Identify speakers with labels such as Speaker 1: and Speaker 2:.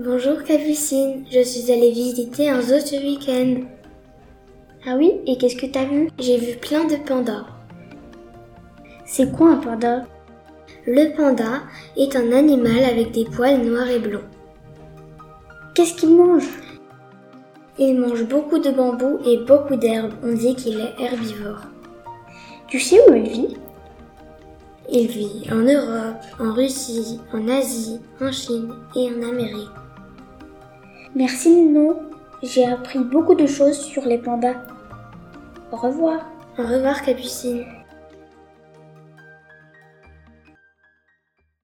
Speaker 1: Bonjour Capucine, je suis allée visiter un zoo ce week-end.
Speaker 2: Ah oui Et qu'est-ce que t'as vu?
Speaker 1: J'ai vu plein de pandas.
Speaker 2: C'est quoi un panda?
Speaker 1: Le panda est un animal avec des poils noirs et blancs.
Speaker 2: Qu'est-ce qu'il mange?
Speaker 1: Il mange beaucoup de bambou et beaucoup d'herbes. On dit qu'il est herbivore.
Speaker 2: Tu sais où il vit?
Speaker 1: Il vit en Europe, en Russie, en Asie, en Chine et en Amérique.
Speaker 2: Merci Nino, j'ai appris beaucoup de choses sur les pandas. Au revoir.
Speaker 1: Au revoir Capucine.